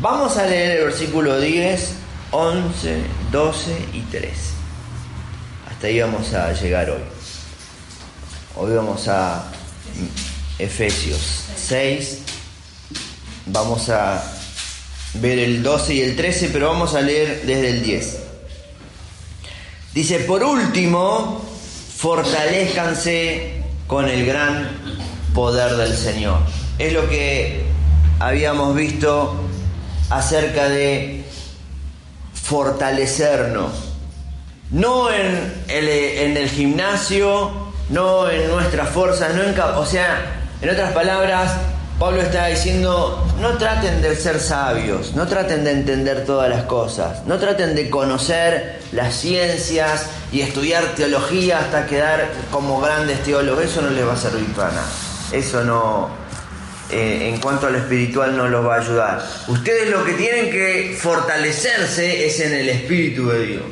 Vamos a leer el versículo 10, 11, 12 y 13. Hasta ahí vamos a llegar hoy. Hoy vamos a Efesios 6. Vamos a ver el 12 y el 13, pero vamos a leer desde el 10. Dice, por último, fortalezcanse con el gran poder del Señor. Es lo que habíamos visto acerca de fortalecernos. No en el, en el gimnasio, no en nuestras fuerzas, no en... O sea, en otras palabras, Pablo está diciendo, no traten de ser sabios, no traten de entender todas las cosas, no traten de conocer las ciencias y estudiar teología hasta quedar como grandes teólogos, eso no les va a servir para nada. Eso no, eh, en cuanto a lo espiritual no los va a ayudar. Ustedes lo que tienen que fortalecerse es en el Espíritu de Dios.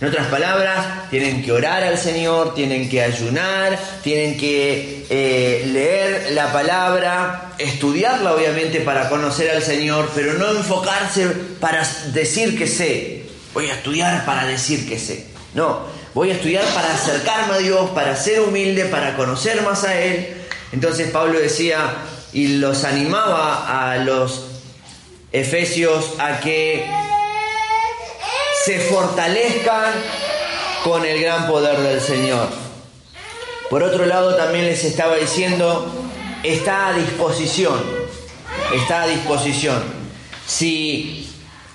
En otras palabras, tienen que orar al Señor, tienen que ayunar, tienen que eh, leer la palabra, estudiarla obviamente para conocer al Señor, pero no enfocarse para decir que sé. Voy a estudiar para decir que sé. No, voy a estudiar para acercarme a Dios, para ser humilde, para conocer más a Él. Entonces Pablo decía, y los animaba a los efesios a que se fortalezcan con el gran poder del Señor. Por otro lado, también les estaba diciendo, está a disposición, está a disposición. Si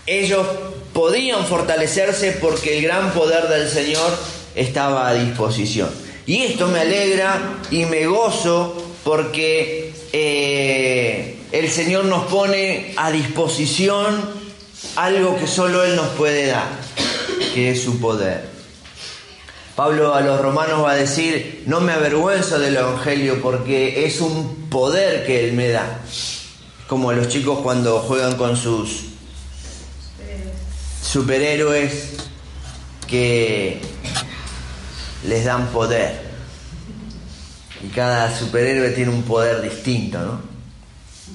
ellos podían fortalecerse porque el gran poder del Señor estaba a disposición. Y esto me alegra y me gozo porque eh, el Señor nos pone a disposición algo que solo Él nos puede dar, que es su poder. Pablo a los romanos va a decir, no me avergüenzo del Evangelio porque es un poder que Él me da. Como los chicos cuando juegan con sus superhéroes que les dan poder. Y cada superhéroe tiene un poder distinto, ¿no?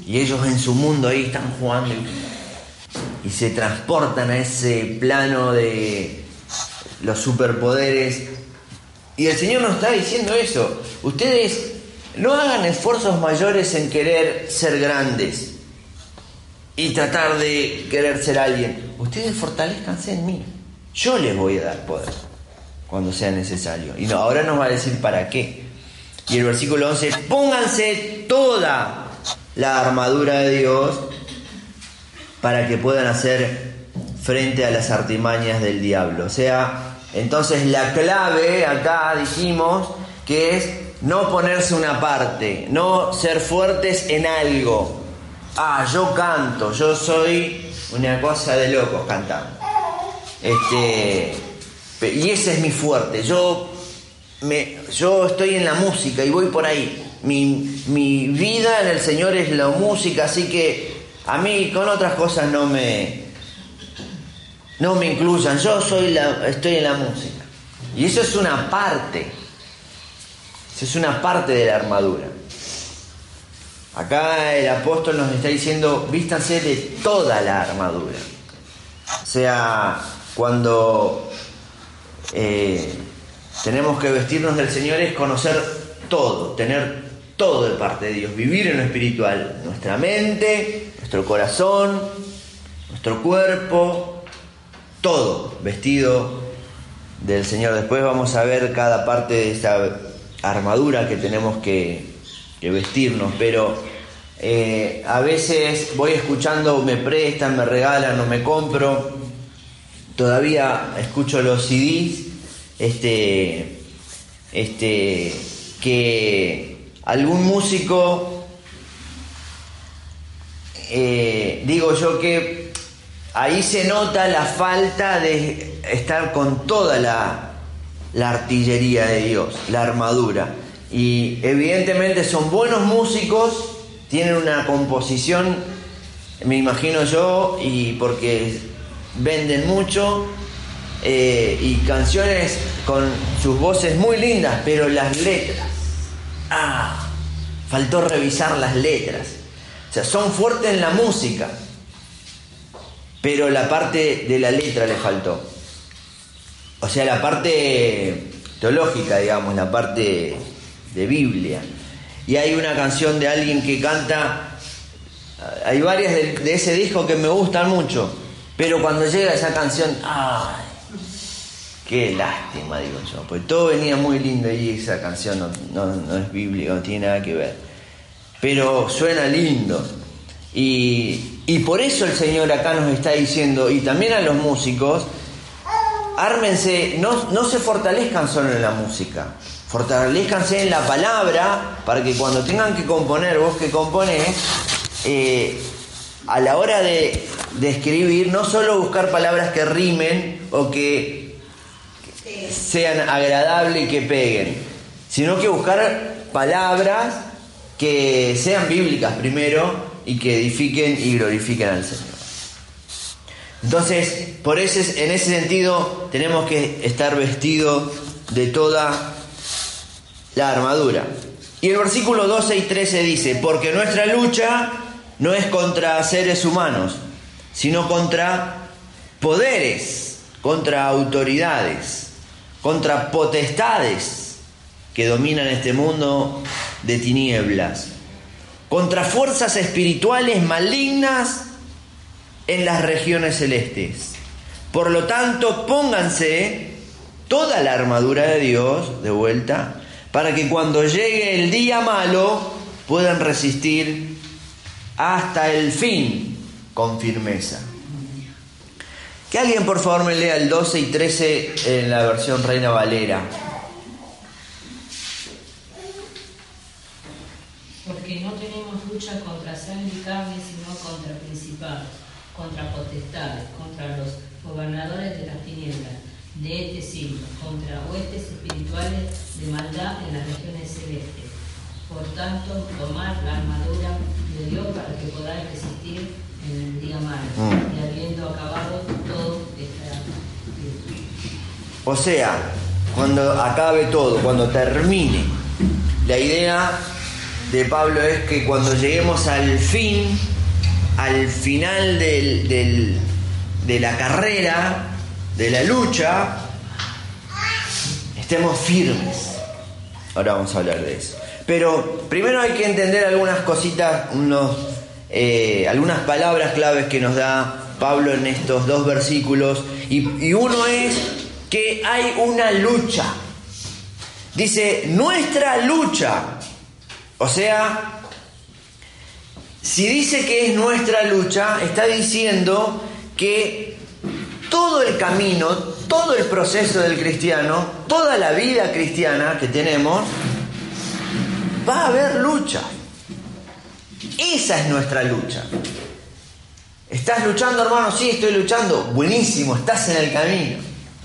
Y ellos en su mundo ahí están jugando y, se transportan a ese plano de los superpoderes. Y el Señor nos está diciendo eso. Ustedes no hagan esfuerzos mayores en querer ser grandes y tratar de querer ser alguien. Ustedes fortalezcanse en mí. Yo les voy a dar poder cuando sea necesario. Y no, ahora nos va a decir para qué. Y el versículo 11, pónganse toda la armadura de Dios para que puedan hacer frente a las artimañas del diablo. O sea, entonces la clave acá dijimos que es no ponerse una parte, no ser fuertes en algo. Ah, yo canto, yo soy una cosa de locos cantando. Este, y ese es mi fuerte. Yo yo estoy en la música y voy por ahí. Mi, mi, vida en el Señor es la música, así que a mí con otras cosas no me, no me incluyan. Yo soy estoy en la música. Y eso es una parte. Eso es una parte de la armadura. Acá el apóstol nos está diciendo, vístanse de toda la armadura. O sea, cuando eh, tenemos que vestirnos del Señor es conocer todo, tener todo de parte de Dios, vivir en lo espiritual, nuestra mente, nuestro corazón, nuestro cuerpo, todo vestido del Señor. Después vamos a ver cada parte de esta armadura que tenemos que, vestirnos, pero eh, a veces voy escuchando, me prestan, me regalan o me compro, todavía escucho los CDs este, este, que algún músico eh, digo yo que ahí se nota la falta de estar con toda la, artillería de Dios, la armadura. Y evidentemente son buenos músicos, tienen una composición, me imagino yo, y porque venden mucho, eh, y canciones con sus voces muy lindas, pero las letras, ah, faltó revisar las letras. O sea, son fuertes en la música, pero la parte de la letra le faltó. O sea, la parte teológica, digamos, la parte de Biblia. Y hay una canción de alguien que canta, hay varias de, ese disco que me gustan mucho, pero cuando llega esa canción, ¡ay! Qué lástima, digo yo, pues todo venía muy lindo y esa canción no, es bíblica, no tiene nada que ver. Pero suena lindo. Y, por eso el Señor acá nos está diciendo, y también a los músicos, ármense, no, se fortalezcan solo en la música, fortalezcanse en la palabra para que cuando tengan que componer, vos que componés, eh, a la hora de, escribir, no solo buscar palabras que rimen o que sean agradables y que peguen, sino que buscar palabras que sean bíblicas primero y que edifiquen y glorifiquen al Señor. Entonces, por ese, en ese sentido, tenemos que estar vestidos de toda la armadura. Y el versículo 12 y 13 dice, porque nuestra lucha no es contra seres humanos, sino contra poderes, contra autoridades, contra potestades que dominan este mundo de tinieblas, contra fuerzas espirituales malignas en las regiones celestes. Por lo tanto, pónganse toda la armadura de Dios de vuelta para que cuando llegue el día malo puedan resistir hasta el fin con firmeza. Que alguien por favor me lea el 12 y 13 en la versión Reina Valera. Porque no tenemos lucha contra sangre y carne, sino contra principados contra potestades, contra los gobernadores de las tinieblas de este siglo, contra huestes espirituales de maldad en las regiones celestes. Por tanto, tomar la armadura de Dios para que podáis resistir en el día malo mm. y habiendo acabado todo esta O sea, cuando acabe todo, cuando termine, la idea de Pablo es que cuando lleguemos al fin, al final del, de la carrera, de la lucha, estemos firmes. Ahora vamos a hablar de eso. Pero primero hay que entender algunas cositas, unos, eh, algunas palabras claves que nos da Pablo en estos dos versículos. Y, y uno es que hay una lucha. Dice, nuestra lucha. O sea, si dice que es nuestra lucha, está diciendo que todo el camino, todo el proceso del cristiano, toda la vida cristiana que tenemos, va a haber lucha. Esa es nuestra lucha. ¿Estás luchando, hermano? Sí, estoy luchando. Buenísimo, estás en el camino.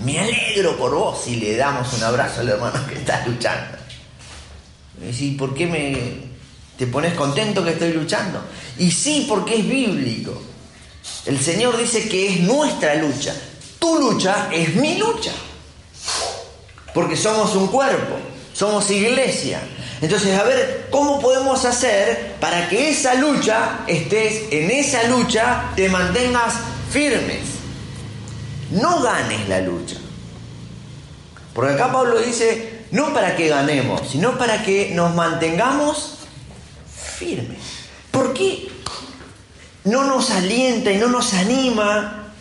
Me alegro por vos y le damos un abrazo al hermano que está luchando. Y ¿por qué me, ¿Te pones contento que estoy luchando? Y sí, porque es bíblico. El Señor dice que es nuestra lucha. Tu lucha es mi lucha. Porque somos un cuerpo, somos iglesia. Entonces, a ver, ¿cómo podemos hacer para que esa lucha, estés en esa lucha, te mantengas firmes? No ganes la lucha. Porque acá Pablo dice, no para que ganemos, sino para que nos mantengamos firme. ¿Por qué no nos alienta y no nos anima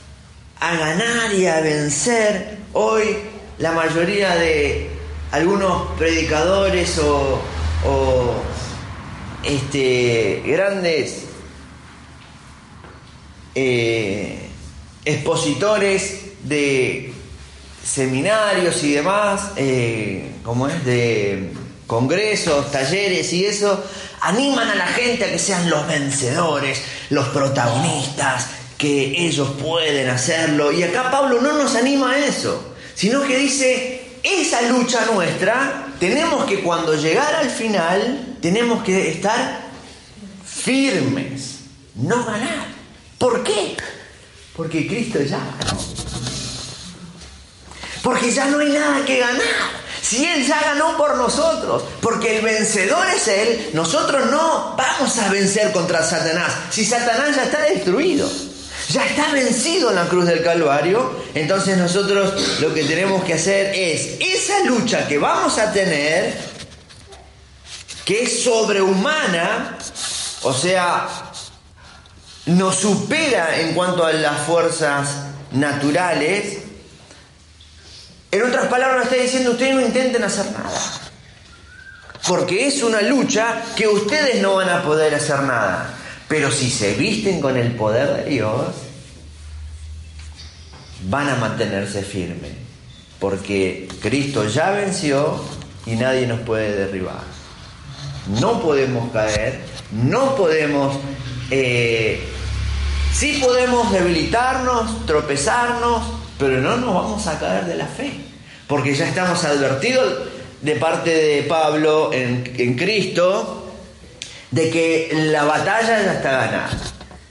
a ganar y a vencer hoy la mayoría de algunos predicadores o, este, grandes eh, expositores de seminarios y demás, eh, como es de congresos, talleres y eso, animan a la gente a que sean los vencedores, los protagonistas, que ellos pueden hacerlo. Y acá Pablo no nos anima a eso, sino que dice, esa lucha nuestra, tenemos que cuando llegar al final, tenemos que estar firmes, no ganar. ¿Por qué? Porque Cristo ya ganó. Porque ya no hay nada que ganar. Si Él ya ganó por nosotros, porque el vencedor es Él, nosotros no vamos a vencer contra Satanás. Si Satanás ya está destruido, ya está vencido en la cruz del Calvario, entonces nosotros lo que tenemos que hacer es esa lucha que vamos a tener, que es sobrehumana, o sea, nos supera en cuanto a las fuerzas naturales, en otras palabras, está diciendo, ustedes no intenten hacer nada. Porque es una lucha que ustedes no van a poder hacer nada. Pero si se visten con el poder de Dios, van a mantenerse firmes. Porque Cristo ya venció y nadie nos puede derribar. No podemos caer, no podemos... Eh, sí podemos debilitarnos, tropezarnos, pero no nos vamos a caer de la fe, porque ya estamos advertidos de parte de Pablo en, en Cristo de que la batalla ya está ganada.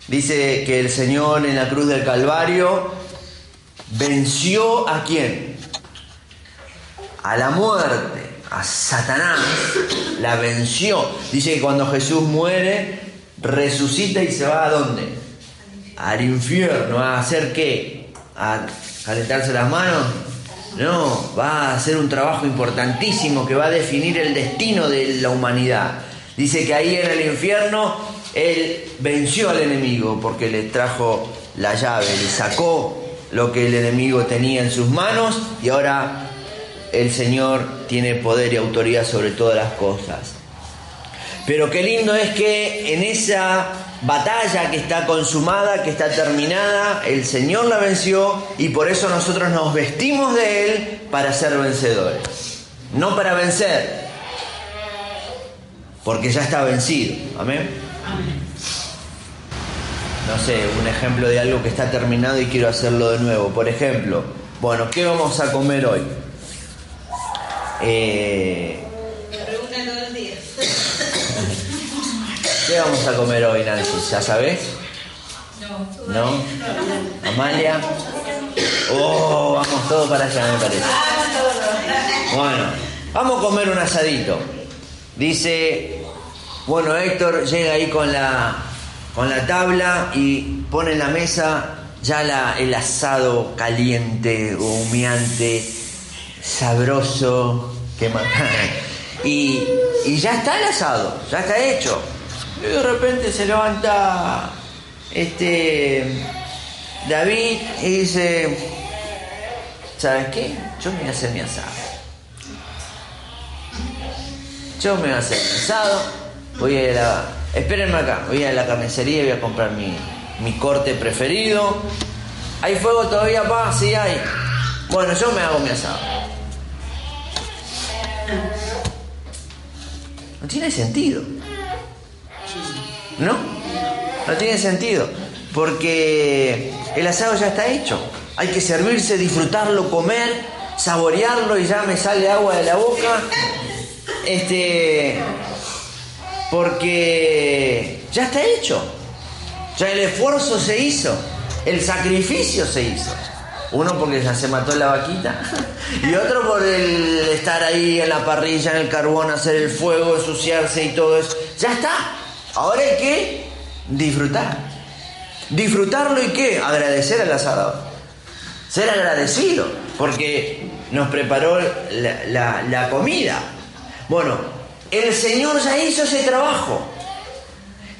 Dice que el Señor en la cruz del Calvario venció a quién? A la muerte, a Satanás, la venció. Dice que cuando Jesús muere, resucita y se va a dónde? Al infierno, a hacer qué? A calentarse las manos. No, va a hacer un trabajo importantísimo que va a definir el destino de la humanidad. Dice que ahí en el infierno él venció al enemigo porque le trajo la llave, le sacó lo que el enemigo tenía en sus manos y ahora el Señor tiene poder y autoridad sobre todas las cosas. Pero qué lindo es que en esa batalla que está consumada, que está terminada, el Señor la venció y por eso nosotros nos vestimos de Él para ser vencedores. No para vencer, porque ya está vencido. Amén. No sé, un ejemplo de algo que está terminado y quiero hacerlo de nuevo. Por ejemplo, bueno, ¿qué vamos a comer hoy? Eh, ¿Qué vamos a comer hoy, Nancy? ¿Ya sabes? No. ¿No? ¿Amalia? Oh, vamos todos para allá, me parece. Bueno, vamos a comer un asadito. Dice, bueno, Héctor llega ahí con la, con la tabla y pone en la mesa ya la, el asado caliente, humeante, sabroso, que y, y ya está el asado, ya está hecho. Y de repente se levanta este David y dice, ¿sabes qué? Yo me voy a hacer mi asado. Yo me voy a hacer mi asado, voy a ir a la... Espérenme acá, voy a la carnicería y voy a comprar mi, mi corte preferido. ¿Hay fuego todavía, pa? Sí hay. Bueno, yo me hago mi asado. No tiene sentido. ¿No? No tiene sentido. Porque el asado ya está hecho. Hay que servirse, disfrutarlo, comer, saborearlo y ya me sale agua de la boca. Este. Porque ya está hecho. Ya el esfuerzo se hizo. El sacrificio se hizo. Uno porque ya se mató la vaquita. Y otro por el estar ahí en la parrilla, en el carbón, hacer el fuego, ensuciarse y todo eso. Ya está. Ahora hay que disfrutar. Disfrutarlo y qué? Agradecer al asador. Ser agradecido. Porque nos preparó la, la, la comida. Bueno, el Señor ya hizo ese trabajo.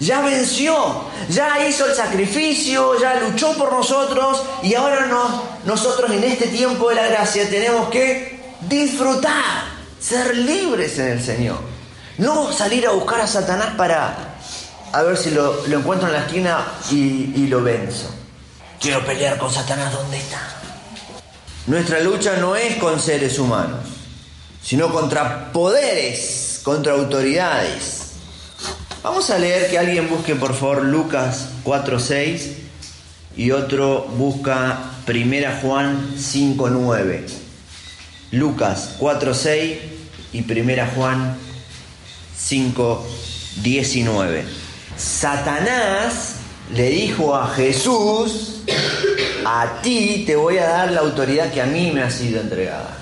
Ya venció, ya hizo el sacrificio, ya luchó por nosotros y ahora no, nosotros en este tiempo de la gracia tenemos que disfrutar, ser libres en el Señor. No salir a buscar a Satanás para a ver si lo, lo encuentro en la esquina y, y lo venzo. Quiero pelear con Satanás, ¿dónde está? Nuestra lucha no es con seres humanos, sino contra poderes, contra autoridades Vamos a leer que alguien busque por favor Lucas 4.6 y otro busca Primera Juan 5.9. Lucas 4.6 y Primera Juan 5.19. Satanás le dijo a Jesús, a ti te voy a dar la autoridad que a mí me ha sido entregada.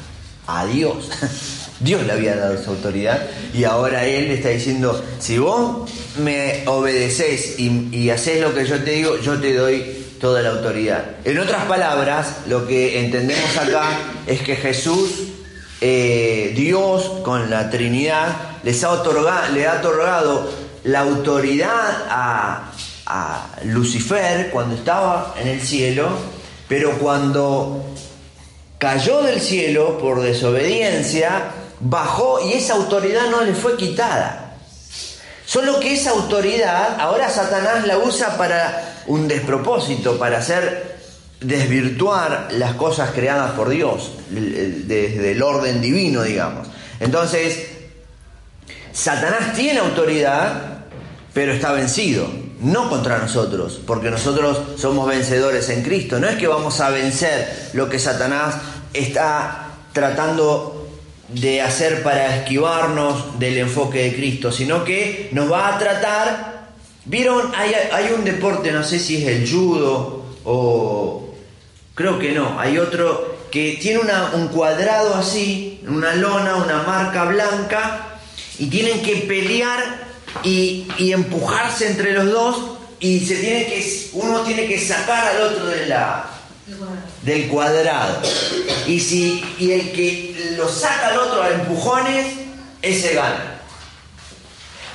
A Dios. Dios le había dado esa autoridad y ahora Él le está diciendo, si vos me obedeces y, haces lo que yo te digo, yo te doy toda la autoridad. En otras palabras, lo que entendemos acá es que Jesús, eh, Dios con la Trinidad, les ha le ha otorgado la autoridad a Lucifer cuando estaba en el cielo, pero cuando cayó del cielo por desobediencia, bajó y esa autoridad no le fue quitada. Solo que esa autoridad ahora Satanás la usa para un despropósito, para hacer desvirtuar las cosas creadas por Dios, desde el orden divino, digamos. Entonces, Satanás tiene autoridad, pero está vencido, no contra nosotros, porque nosotros somos vencedores en Cristo. No es que vamos a vencer lo que Satanás está tratando de hacer para esquivarnos del enfoque de Cristo, sino que nos va a tratar, vieron, hay, un deporte, no sé si es el judo o creo que no, hay otro que tiene un cuadrado así, una lona, una marca blanca, y tienen que pelear y, y empujarse entre los dos y se tiene que, uno tiene que sacar al otro de la, del cuadrado. Y, si, y el que lo saca al otro a empujones, ese gana.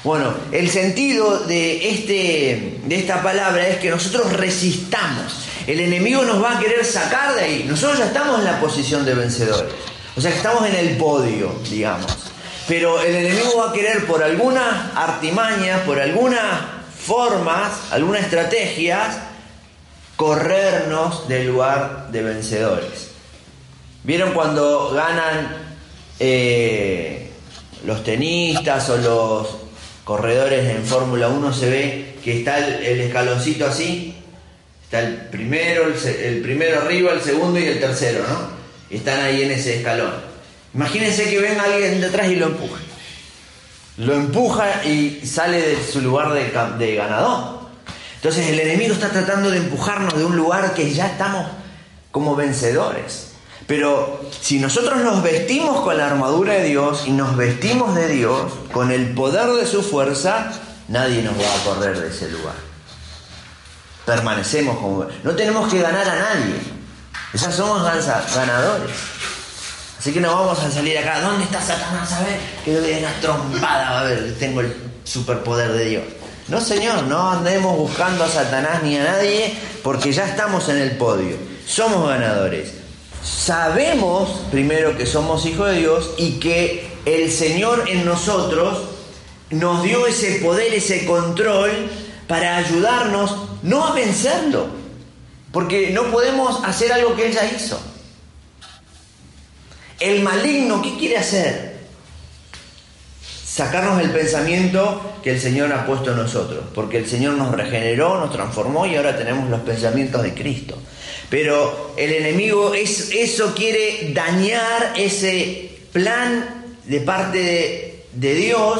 Bueno, el sentido de, este, de esta palabra es que nosotros resistamos. El enemigo nos va a querer sacar de ahí. Nosotros ya estamos en la posición de vencedores. O sea estamos en el podio, digamos. Pero el enemigo va a querer por algunas artimañas, por algunas formas, algunas estrategias, corrernos del lugar de vencedores. ¿Vieron cuando ganan eh, los tenistas o los corredores en Fórmula 1? Se ve que está el, escaloncito así. Está el primero, el, primero arriba, el segundo y el tercero, ¿no? están ahí en ese escalón. Imagínense que venga alguien detrás y lo empuja. Lo empuja y sale de su lugar de, de ganador. Entonces el enemigo está tratando de empujarnos de un lugar que ya estamos como vencedores. Pero si nosotros nos vestimos con la armadura de Dios y nos vestimos de Dios, con el poder de su fuerza, nadie nos va a correr de ese lugar. Permanecemos como... No tenemos que ganar a nadie. Ya somos ganadores. Así que no vamos a salir acá. ¿Dónde está Satanás? A ver, que doy una trompada. A ver, tengo el superpoder de Dios. No, Señor, no andemos buscando a Satanás ni a nadie porque ya estamos en el podio. Somos ganadores. Sabemos primero que somos hijos de Dios y que el Señor en nosotros nos dio ese poder, ese control para ayudarnos no a vencerlo, porque no podemos hacer algo que Él ya hizo. El maligno, ¿qué quiere hacer? Sacarnos el pensamiento que el Señor ha puesto en nosotros, porque el Señor nos regeneró, nos transformó y ahora tenemos los pensamientos de Cristo. Pero el enemigo es, eso quiere dañar ese plan de parte de, de Dios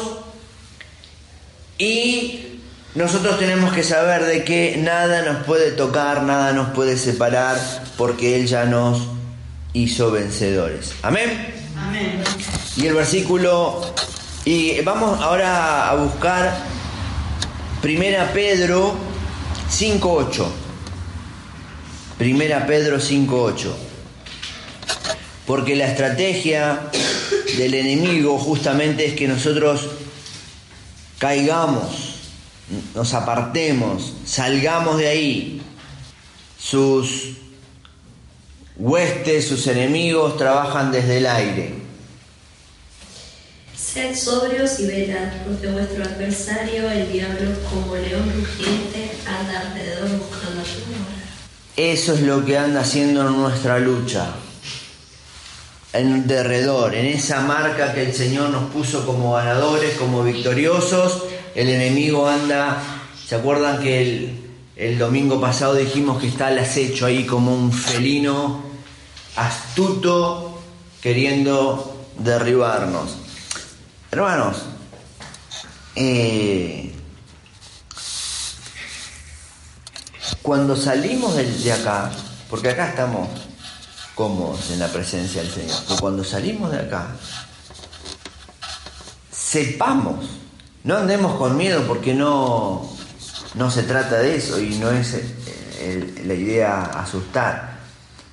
y nosotros tenemos que saber de que nada nos puede tocar, nada nos puede separar, porque Él ya nos hizo vencedores. Amén. Amén. Y el versículo y vamos ahora a buscar Primera Pedro 5.8. Primera Pedro 5.8. Porque la estrategia del enemigo justamente es que nosotros caigamos, nos apartemos, salgamos de ahí. Sus huestes, sus enemigos trabajan desde el aire. Sed sobrios y velad, porque vuestro adversario, el diablo, como león rugiente, anda alrededor buscando su Eso es lo que anda haciendo en nuestra lucha. En derredor, en esa marca que el Señor nos puso como ganadores, como victoriosos, el enemigo anda, ¿se acuerdan que el, el domingo pasado dijimos que está al acecho ahí como un felino astuto queriendo derribarnos? Hermanos, eh, cuando salimos de acá, porque acá estamos cómodos en la presencia del Señor, cuando salimos de acá, sepamos, no andemos con miedo porque no, no se trata de eso y no es eh, la idea asustar,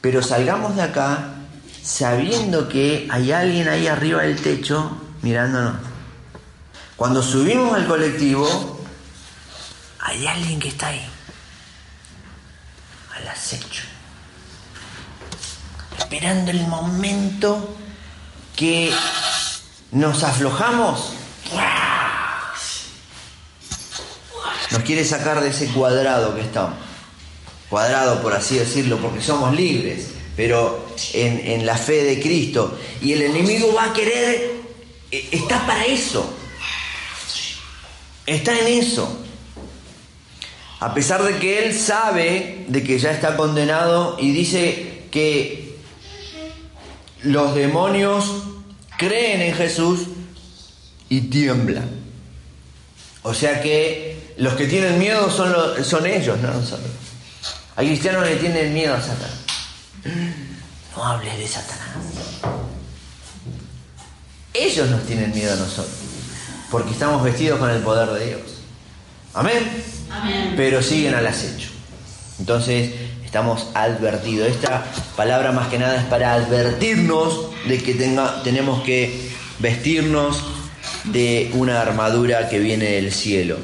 pero salgamos de acá sabiendo que hay alguien ahí arriba del techo mirándonos. Cuando subimos al colectivo, hay alguien que está ahí, al acecho, esperando el momento que nos aflojamos, nos quiere sacar de ese cuadrado que estamos. Cuadrado, por así decirlo, porque somos libres, pero en, en la fe de Cristo. Y el enemigo va a querer, está para eso. Está en eso. A pesar de que él sabe de que ya está condenado y dice que los demonios creen en Jesús y tiemblan. O sea que los que tienen miedo son, son ellos, no nosotros. Hay cristianos que tienen miedo a Satanás. No hables de Satanás. Ellos nos tienen miedo a nosotros, porque estamos vestidos con el poder de Dios. Amén. Amén. Pero siguen al acecho. Entonces, estamos advertidos. Esta palabra más que nada es para advertirnos de que tenga, tenemos que vestirnos de una armadura que viene del cielo.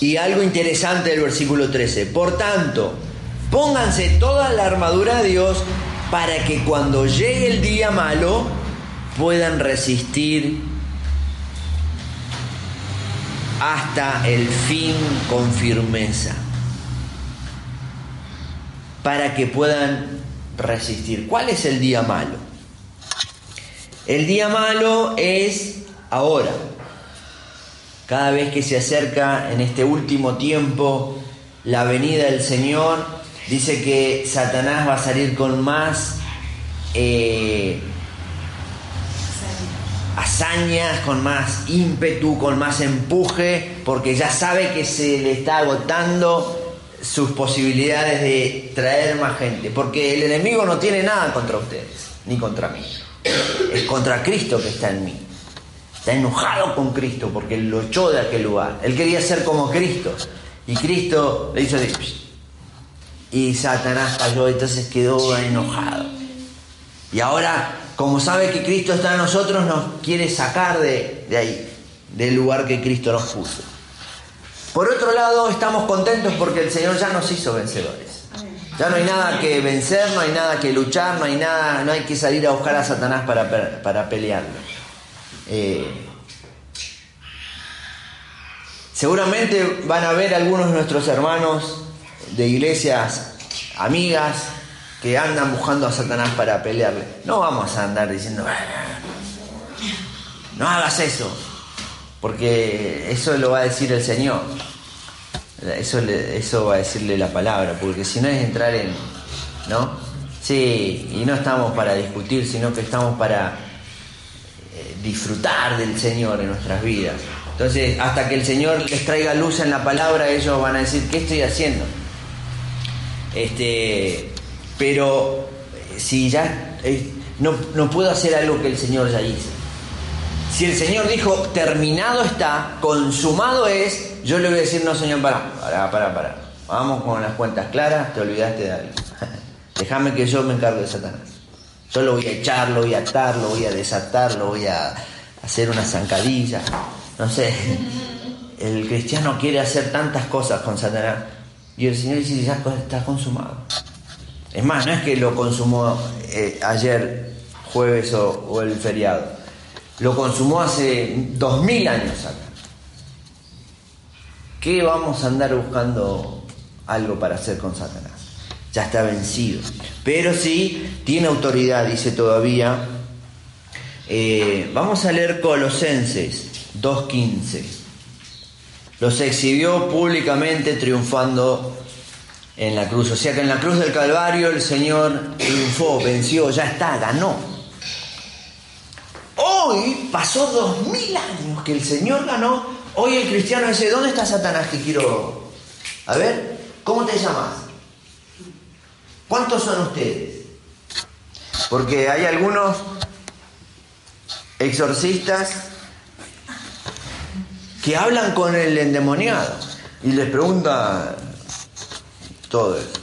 Y algo interesante del versículo 13. Por tanto, pónganse toda la armadura de Dios para que cuando llegue el día malo puedan resistir hasta el fin con firmeza para que puedan resistir. ¿Cuál es el día malo? El día malo es ahora. Cada vez que se acerca en este último tiempo la venida del Señor, dice que Satanás va a salir con más eh, hazañas, con más ímpetu, con más empuje, porque ya sabe que se le está agotando sus posibilidades de traer más gente, porque el enemigo no tiene nada contra ustedes, ni contra mí. Es contra Cristo que está en mí. Está enojado con Cristo porque lo echó de aquel lugar. Él quería ser como Cristo. Y Cristo le hizo así. Y Satanás cayó, entonces quedó enojado. Y ahora, como sabe que Cristo está en nosotros, nos quiere sacar de, de ahí, del lugar que Cristo nos puso. Por otro lado, estamos contentos porque el Señor ya nos hizo vencedores. Ya no hay nada que vencer, no hay nada que luchar, no hay nada, no hay que salir a buscar a Satanás para, para pelearlo. Eh, seguramente van a ver algunos de nuestros hermanos de iglesias amigas que andan buscando a Satanás para pelearle. No vamos a andar diciendo, no hagas eso, porque eso lo va a decir el Señor. Eso, eso va a decirle la palabra, porque si no es entrar en, ¿no? Sí, y no estamos para discutir, sino que estamos para eh, disfrutar del Señor en nuestras vidas. Entonces, hasta que el Señor les traiga luz en la palabra, ellos van a decir, ¿qué estoy haciendo? Este, pero eh, si ya eh, no, no puedo hacer algo que el Señor ya hizo. Si el Señor dijo, terminado está, consumado es, yo le voy a decir, no, Señor, para, para, para, para. Vamos con las cuentas claras, te olvidaste de algo. Déjame que yo me encargue de Satanás. Yo lo voy a echar, lo voy a atar, lo voy a desatar, lo voy a hacer una zancadilla. No sé. El cristiano quiere hacer tantas cosas con Satanás. Y el Señor dice, ya está consumado. Es más, no es que lo consumó eh, ayer, jueves o, el feriado lo consumó hace dos mil años acá. ¿Qué vamos a andar buscando algo para hacer con Satanás? Ya está vencido. Pero sí tiene autoridad, dice todavía. Eh, vamos a leer Colosenses 2.15. los exhibió públicamente triunfando en la cruz. O sea que en la cruz del Calvario el Señor triunfó, venció, ya está, ganó. Hoy pasó dos mil años que el Señor ganó. Hoy el cristiano dice, ¿dónde está Satanás que quiero? A ver, ¿cómo te llamas? ¿Cuántos son ustedes? Porque hay algunos exorcistas que hablan con el endemoniado y les pregunta todo eso.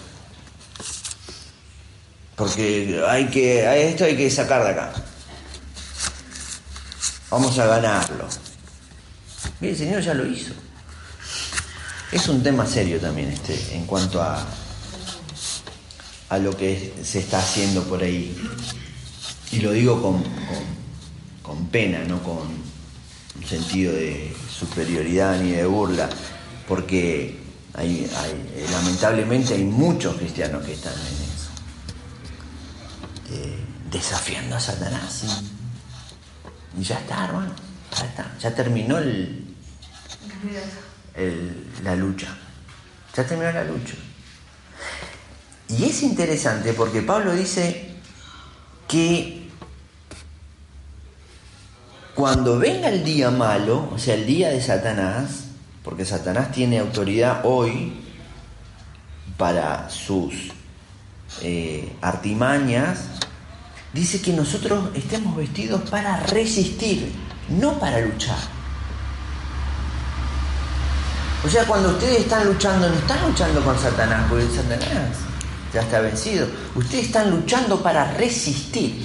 Porque hay que, a esto hay que sacar de acá. Vamos a ganarlo. El Señor ya lo hizo. Es un tema serio también este en cuanto a, a lo que se está haciendo por ahí. Y lo digo con, con, pena, no con un sentido de superioridad ni de burla, porque hay, hay, lamentablemente hay muchos cristianos que están en eso, eh, desafiando a Satanás. Y, ya está, hermano, ya está, ya terminó el, la lucha, ya terminó la lucha. Y es interesante porque Pablo dice que cuando venga el día malo, o sea, el día de Satanás, porque Satanás tiene autoridad hoy para sus eh, artimañas, dice que nosotros estemos vestidos para resistir, no para luchar. O sea, cuando ustedes están luchando, no están luchando con Satanás, porque Satanás ya está vencido. Ustedes están luchando para resistir,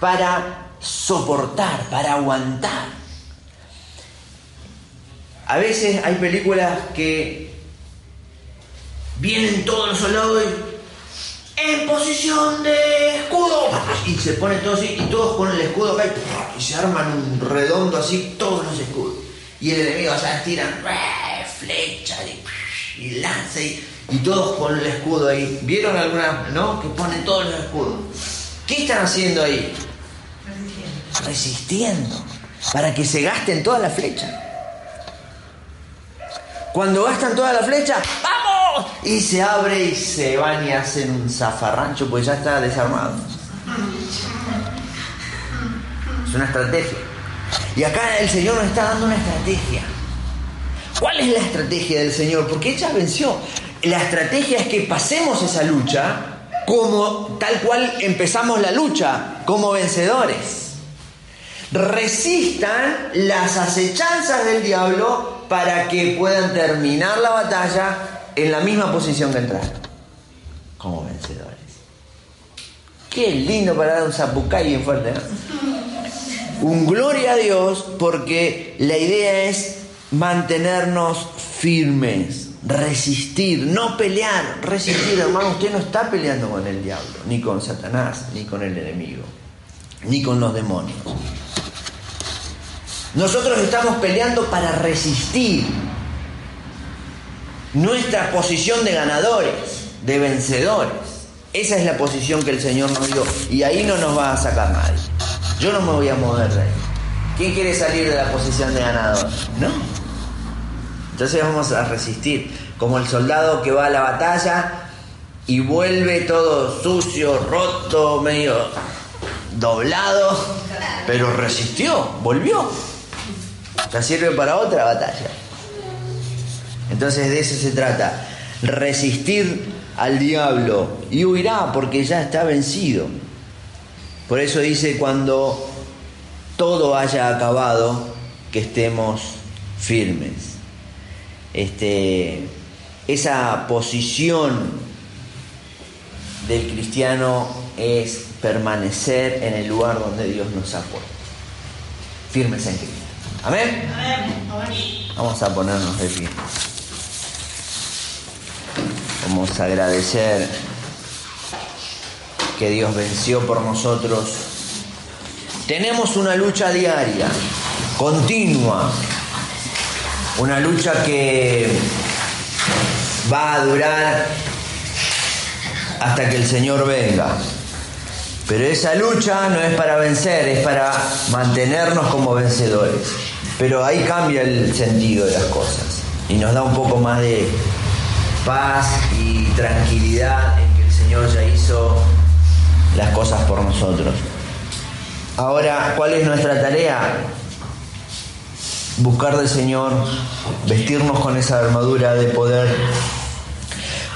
para soportar, para aguantar. A veces hay películas que vienen todos los soldados en posición de escudo y se ponen todos así y todos ponen el escudo acá y, se arman un redondo así todos los escudos y el enemigo allá tiran flecha y, y lanza y, y todos con el escudo ahí. ¿Vieron alguna, no? Que ponen todos los escudos. ¿Qué están haciendo ahí? Resistiendo. Resistiendo. Para que se gasten todas las flechas. Cuando gastan toda la flecha, ¡vamos! Y se abre y se van y hacen un zafarrancho, pues ya está desarmado. Es una estrategia. Y acá el Señor nos está dando una estrategia. ¿Cuál es la estrategia del Señor? Porque ella venció la estrategia es que pasemos esa lucha como tal cual empezamos la lucha, como vencedores. Resistan las acechanzas del diablo para que puedan terminar la batalla en la misma posición que entraron, como vencedores. Qué lindo para dar un zapucay bien fuerte, Un gloria a Dios porque la idea es mantenernos firmes resistir, no pelear, resistir, hermano, usted no está peleando con el diablo, ni con Satanás, ni con el enemigo, ni con los demonios. Nosotros estamos peleando para resistir nuestra posición de ganadores, de vencedores. Esa es la posición que el Señor nos dio y ahí no nos va a sacar nadie. Yo no me voy a mover de ahí. ¿Quién quiere salir de la posición de ganador? No. Entonces vamos a resistir, como el soldado que va a la batalla y vuelve todo sucio, roto, medio doblado, pero resistió, volvió. Ya sirve para otra batalla. Entonces de eso se trata, resistir al diablo y huirá porque ya está vencido. Por eso dice cuando todo haya acabado, que estemos firmes este, esa posición del cristiano es permanecer en el lugar donde Dios nos ha puesto. Firmes en Cristo. Amén. Vamos a ponernos de pie. Vamos a agradecer que Dios venció por nosotros. Tenemos una lucha diaria, continua, una lucha que va a durar hasta que el Señor venga. Pero esa lucha no es para vencer, es para mantenernos como vencedores. Pero ahí cambia el sentido de las cosas y nos da un poco más de paz y tranquilidad en que el Señor ya hizo las cosas por nosotros. Ahora, ¿cuál es nuestra tarea? Buscar del Señor, vestirnos con esa armadura de poder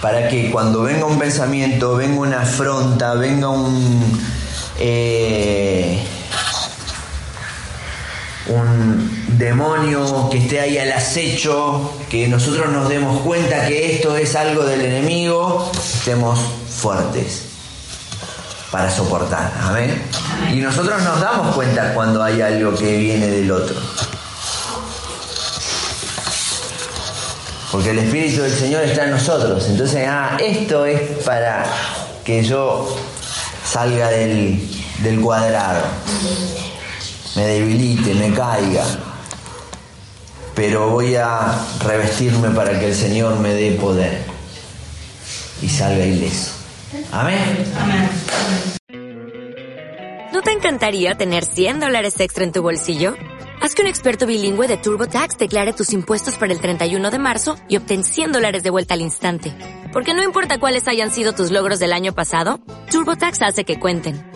para que cuando venga un pensamiento, venga una afronta, venga un, eh, un demonio que esté ahí al acecho, que nosotros nos demos cuenta que esto es algo del enemigo, estemos fuertes para soportar. Amén. Y nosotros nos damos cuenta cuando hay algo que viene del otro. Porque el Espíritu del Señor está en nosotros. Entonces, ah, esto es para que yo salga del, del cuadrado, me debilite, me caiga. Pero voy a revestirme para que el Señor me dé poder y salga ileso. Amén. Amén. ¿No te encantaría tener 100 dólares extra en tu bolsillo? Haz que un experto bilingüe de TurboTax declare tus impuestos para el 31 de marzo y obtén 100 dólares de vuelta al instante. Porque no importa cuáles hayan sido tus logros del año pasado, TurboTax hace que cuenten.